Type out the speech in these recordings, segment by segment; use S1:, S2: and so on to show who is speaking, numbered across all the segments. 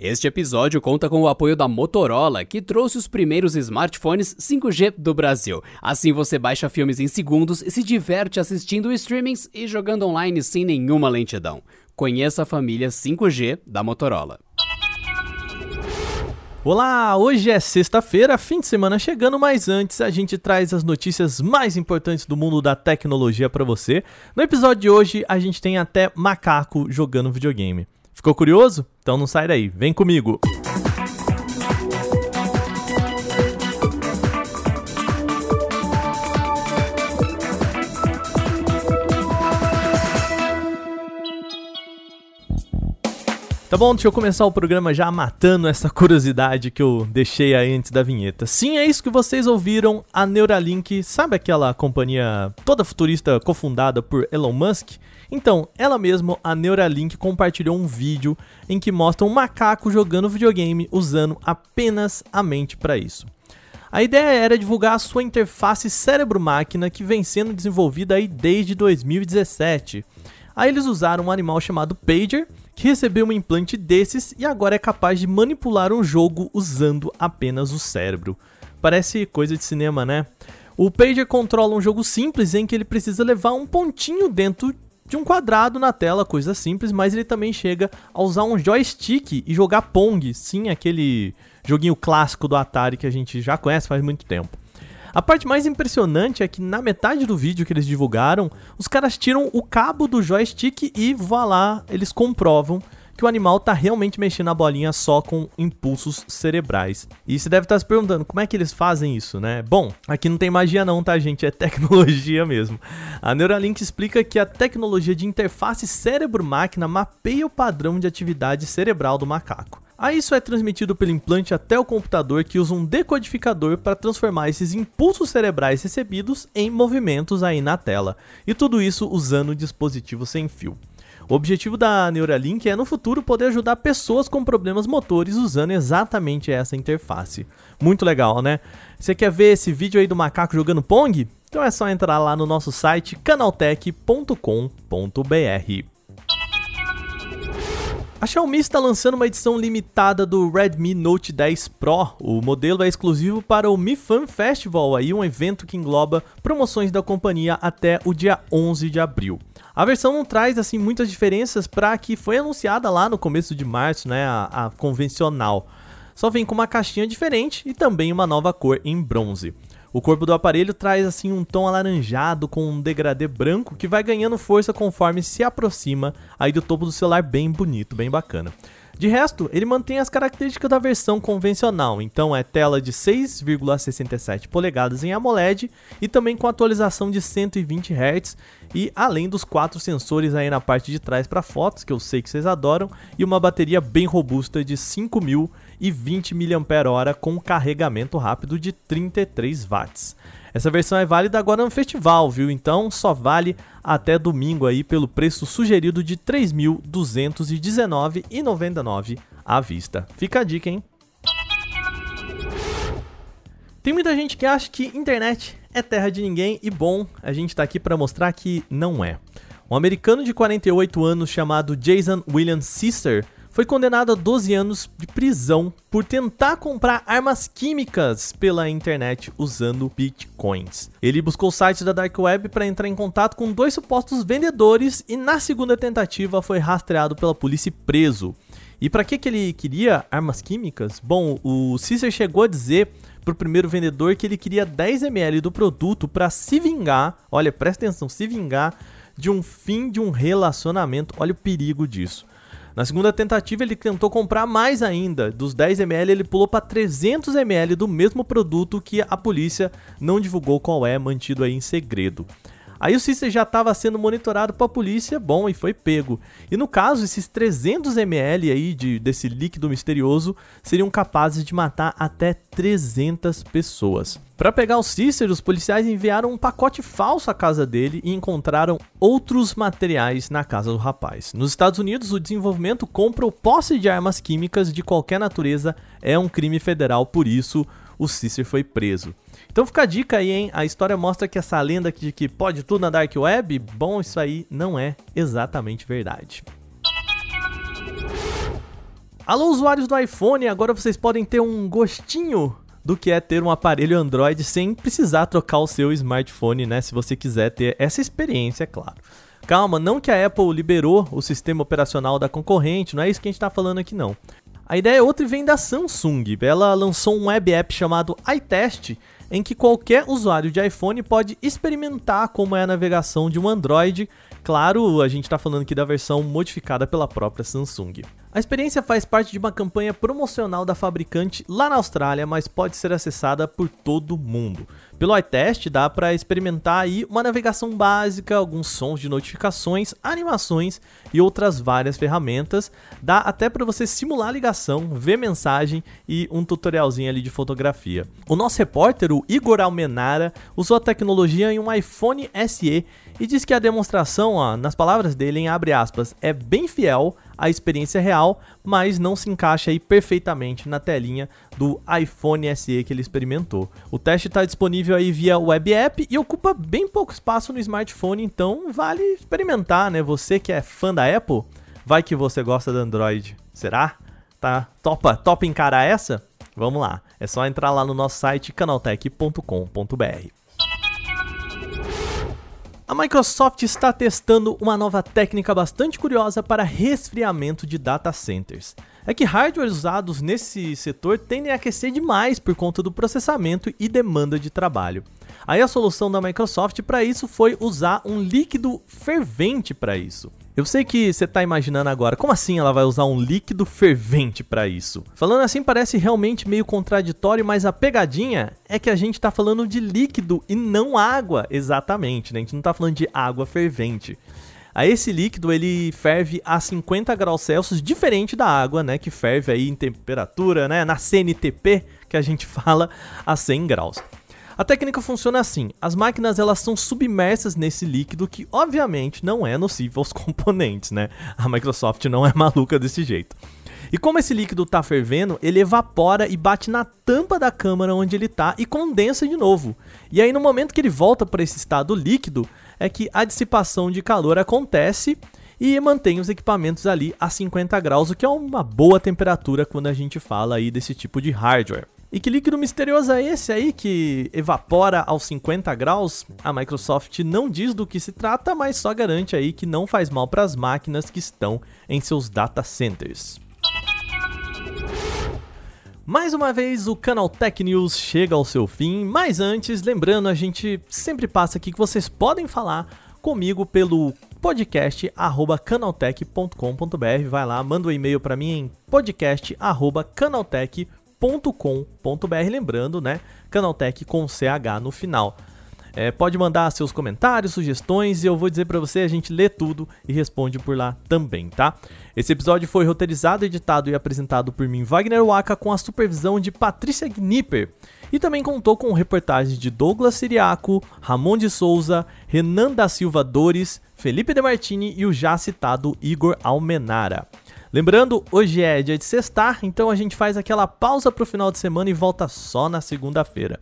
S1: Este episódio conta com o apoio da Motorola, que trouxe os primeiros smartphones 5G do Brasil. Assim você baixa filmes em segundos e se diverte assistindo streamings e jogando online sem nenhuma lentidão. Conheça a família 5G da Motorola.
S2: Olá, hoje é sexta-feira, fim de semana chegando, mas antes a gente traz as notícias mais importantes do mundo da tecnologia para você. No episódio de hoje a gente tem até macaco jogando videogame. Ficou curioso? Então não sai daí, vem comigo! Tá bom, deixa eu começar o programa já matando essa curiosidade que eu deixei aí antes da vinheta. Sim, é isso que vocês ouviram. A Neuralink, sabe aquela companhia toda futurista cofundada por Elon Musk? Então, ela mesma, a Neuralink, compartilhou um vídeo em que mostra um macaco jogando videogame usando apenas a mente para isso. A ideia era divulgar a sua interface cérebro-máquina que vem sendo desenvolvida aí desde 2017. Aí eles usaram um animal chamado Pager, que recebeu um implante desses e agora é capaz de manipular um jogo usando apenas o cérebro. Parece coisa de cinema, né? O Pager controla um jogo simples em que ele precisa levar um pontinho dentro de um quadrado na tela, coisa simples, mas ele também chega a usar um joystick e jogar Pong, sim, aquele joguinho clássico do Atari que a gente já conhece faz muito tempo. A parte mais impressionante é que na metade do vídeo que eles divulgaram, os caras tiram o cabo do joystick e vá lá, eles comprovam que o animal tá realmente mexendo a bolinha só com impulsos cerebrais. E você deve estar tá se perguntando como é que eles fazem isso, né? Bom, aqui não tem magia não, tá, gente? É tecnologia mesmo. A Neuralink explica que a tecnologia de interface cérebro-máquina mapeia o padrão de atividade cerebral do macaco. Aí isso é transmitido pelo implante até o computador que usa um decodificador para transformar esses impulsos cerebrais recebidos em movimentos aí na tela. E tudo isso usando o dispositivo sem fio. O objetivo da Neuralink é no futuro poder ajudar pessoas com problemas motores usando exatamente essa interface. Muito legal, né? Você quer ver esse vídeo aí do macaco jogando Pong? Então é só entrar lá no nosso site canaltech.com.br. A Xiaomi está lançando uma edição limitada do Redmi Note 10 Pro. O modelo é exclusivo para o Mi Fan Festival, aí um evento que engloba promoções da companhia até o dia 11 de abril. A versão não traz assim muitas diferenças para a que foi anunciada lá no começo de março, né, a, a convencional. Só vem com uma caixinha diferente e também uma nova cor em bronze. O corpo do aparelho traz assim um tom alaranjado com um degradê branco que vai ganhando força conforme se aproxima aí do topo do celular bem bonito, bem bacana. De resto, ele mantém as características da versão convencional, então é tela de 6,67 polegadas em AMOLED e também com atualização de 120 Hz e além dos quatro sensores aí na parte de trás para fotos, que eu sei que vocês adoram, e uma bateria bem robusta de 5020 mAh com carregamento rápido de 33 watts. Essa versão é válida agora no festival, viu? Então só vale até domingo aí pelo preço sugerido de R$ 3.219,99 à vista. Fica a dica, hein? Tem muita gente que acha que internet é terra de ninguém e bom, a gente está aqui para mostrar que não é. Um americano de 48 anos chamado Jason William Sister foi condenado a 12 anos de prisão por tentar comprar armas químicas pela internet usando bitcoins. Ele buscou sites da Dark Web para entrar em contato com dois supostos vendedores e na segunda tentativa foi rastreado pela polícia e preso. E para que, que ele queria armas químicas? Bom, o Caesar chegou a dizer para o primeiro vendedor que ele queria 10 ml do produto para se vingar, olha, presta atenção, se vingar de um fim de um relacionamento. Olha o perigo disso. Na segunda tentativa, ele tentou comprar mais ainda. Dos 10 ml, ele pulou para 300 ml do mesmo produto que a polícia não divulgou qual é, mantido aí em segredo. Aí o Cícero já estava sendo monitorado a polícia, bom, e foi pego. E no caso, esses 300 ml aí de, desse líquido misterioso seriam capazes de matar até 300 pessoas. Para pegar o Cícero, os policiais enviaram um pacote falso à casa dele e encontraram outros materiais na casa do rapaz. Nos Estados Unidos, o desenvolvimento, compra ou posse de armas químicas de qualquer natureza é um crime federal, por isso o Cícero foi preso. Então fica a dica aí, hein? A história mostra que essa lenda de que pode tudo na Dark Web, bom, isso aí não é exatamente verdade. Alô, usuários do iPhone, agora vocês podem ter um gostinho do que é ter um aparelho Android sem precisar trocar o seu smartphone, né? Se você quiser ter essa experiência, é claro. Calma, não que a Apple liberou o sistema operacional da concorrente, não é isso que a gente está falando aqui não. A ideia é outra e vem da Samsung. Ela lançou um web app chamado iTest, em que qualquer usuário de iPhone pode experimentar como é a navegação de um Android. Claro, a gente está falando aqui da versão modificada pela própria Samsung. A experiência faz parte de uma campanha promocional da fabricante lá na Austrália, mas pode ser acessada por todo mundo. Pelo iTest dá para experimentar aí uma navegação básica, alguns sons de notificações, animações e outras várias ferramentas. Dá até para você simular ligação, ver mensagem e um tutorialzinho ali de fotografia. O nosso repórter, o Igor Almenara, usou a tecnologia em um iPhone SE e diz que a demonstração, ó, nas palavras dele, em abre aspas, é bem fiel à experiência real, mas não se encaixa aí perfeitamente na telinha do iPhone SE que ele experimentou. O teste está disponível aí via web app e ocupa bem pouco espaço no smartphone, então vale experimentar, né? Você que é fã da Apple, vai que você gosta do Android. Será? Tá topa, topa encarar essa? Vamos lá. É só entrar lá no nosso site canaltech.com.br. A Microsoft está testando uma nova técnica bastante curiosa para resfriamento de data centers. É que hardwares usados nesse setor tendem a aquecer demais por conta do processamento e demanda de trabalho. Aí a solução da Microsoft para isso foi usar um líquido fervente para isso. Eu sei que você está imaginando agora, como assim ela vai usar um líquido fervente para isso? Falando assim parece realmente meio contraditório, mas a pegadinha é que a gente está falando de líquido e não água, exatamente, né? A gente não está falando de água fervente. Aí esse líquido ele ferve a 50 graus Celsius, diferente da água, né, que ferve aí em temperatura, né, na CNTP, que a gente fala a 100 graus. A técnica funciona assim: as máquinas elas são submersas nesse líquido que obviamente não é nocivo aos componentes, né? A Microsoft não é maluca desse jeito. E como esse líquido está fervendo, ele evapora e bate na tampa da câmara onde ele está e condensa de novo. E aí no momento que ele volta para esse estado líquido, é que a dissipação de calor acontece e mantém os equipamentos ali a 50 graus, o que é uma boa temperatura quando a gente fala aí desse tipo de hardware. E que líquido misterioso é esse aí que evapora aos 50 graus? A Microsoft não diz do que se trata, mas só garante aí que não faz mal para as máquinas que estão em seus data centers. Mais uma vez o Canal Tech News chega ao seu fim, mas antes, lembrando, a gente sempre passa aqui que vocês podem falar comigo pelo podcast canaltech.com.br. Vai lá, manda um e-mail para mim em podcast canaltech.com.br canaltech.com.br, lembrando, né? Canaltech com CH no final. É, pode mandar seus comentários, sugestões e eu vou dizer para você, a gente lê tudo e responde por lá também, tá? Esse episódio foi roteirizado, editado e apresentado por mim, Wagner Waka, com a supervisão de Patrícia Gnipper. E também contou com reportagens de Douglas Siriaco, Ramon de Souza, Renan da Silva Dores, Felipe De Martini e o já citado Igor Almenara. Lembrando, hoje é dia de sextar, então a gente faz aquela pausa pro final de semana e volta só na segunda-feira.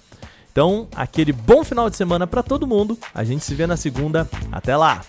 S2: Então, aquele bom final de semana para todo mundo. A gente se vê na segunda. Até lá.